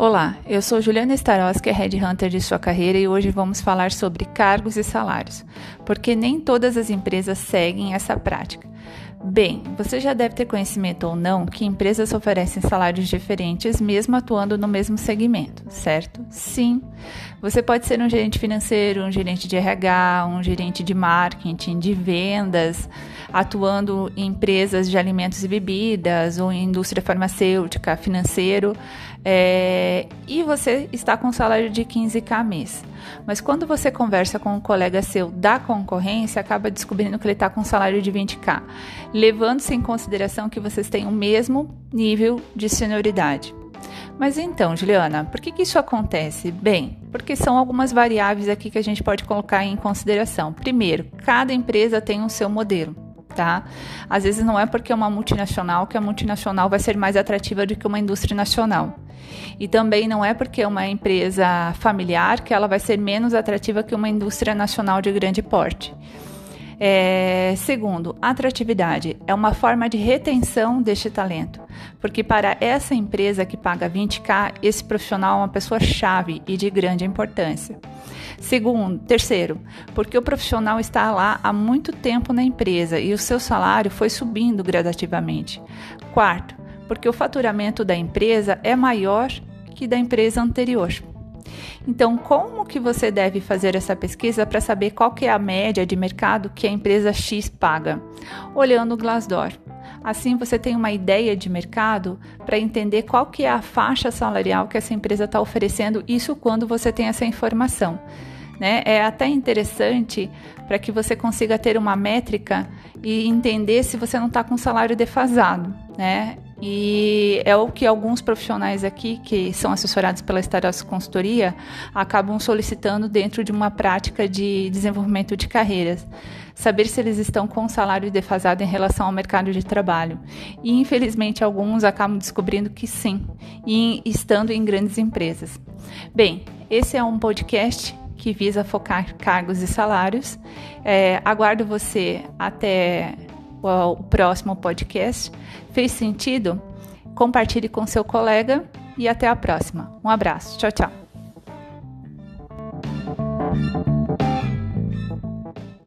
Olá, eu sou Juliana Starosky, Head Hunter de sua carreira e hoje vamos falar sobre cargos e salários, porque nem todas as empresas seguem essa prática. Bem, você já deve ter conhecimento ou não que empresas oferecem salários diferentes mesmo atuando no mesmo segmento, certo? Sim. Você pode ser um gerente financeiro, um gerente de RH, um gerente de marketing, de vendas, atuando em empresas de alimentos e bebidas ou em indústria farmacêutica, financeiro, é, e você está com um salário de 15k mês. Mas quando você conversa com um colega seu da concorrência, acaba descobrindo que ele está com um salário de 20k, levando-se em consideração que vocês têm o mesmo nível de senioridade. Mas então, Juliana, por que, que isso acontece? Bem, porque são algumas variáveis aqui que a gente pode colocar em consideração. Primeiro, cada empresa tem o seu modelo tá? Às vezes não é porque é uma multinacional que a multinacional vai ser mais atrativa do que uma indústria nacional. E também não é porque é uma empresa familiar que ela vai ser menos atrativa que uma indústria nacional de grande porte. É, segundo, atratividade é uma forma de retenção deste talento, porque para essa empresa que paga 20k, esse profissional é uma pessoa chave e de grande importância. Segundo, terceiro, porque o profissional está lá há muito tempo na empresa e o seu salário foi subindo gradativamente. Quarto, porque o faturamento da empresa é maior que da empresa anterior. Então, como que você deve fazer essa pesquisa para saber qual que é a média de mercado que a empresa X paga? Olhando o Glassdoor. Assim você tem uma ideia de mercado para entender qual que é a faixa salarial que essa empresa está oferecendo, isso quando você tem essa informação. Né? É até interessante para que você consiga ter uma métrica e entender se você não está com salário defasado. Né? E é o que alguns profissionais aqui, que são assessorados pela Staros Consultoria, acabam solicitando dentro de uma prática de desenvolvimento de carreiras. Saber se eles estão com salário defasado em relação ao mercado de trabalho. E infelizmente alguns acabam descobrindo que sim, e estando em grandes empresas. Bem, esse é um podcast que visa focar cargos e salários. É, aguardo você até o próximo podcast. Fez sentido? Compartilhe com seu colega e até a próxima. Um abraço. Tchau, tchau.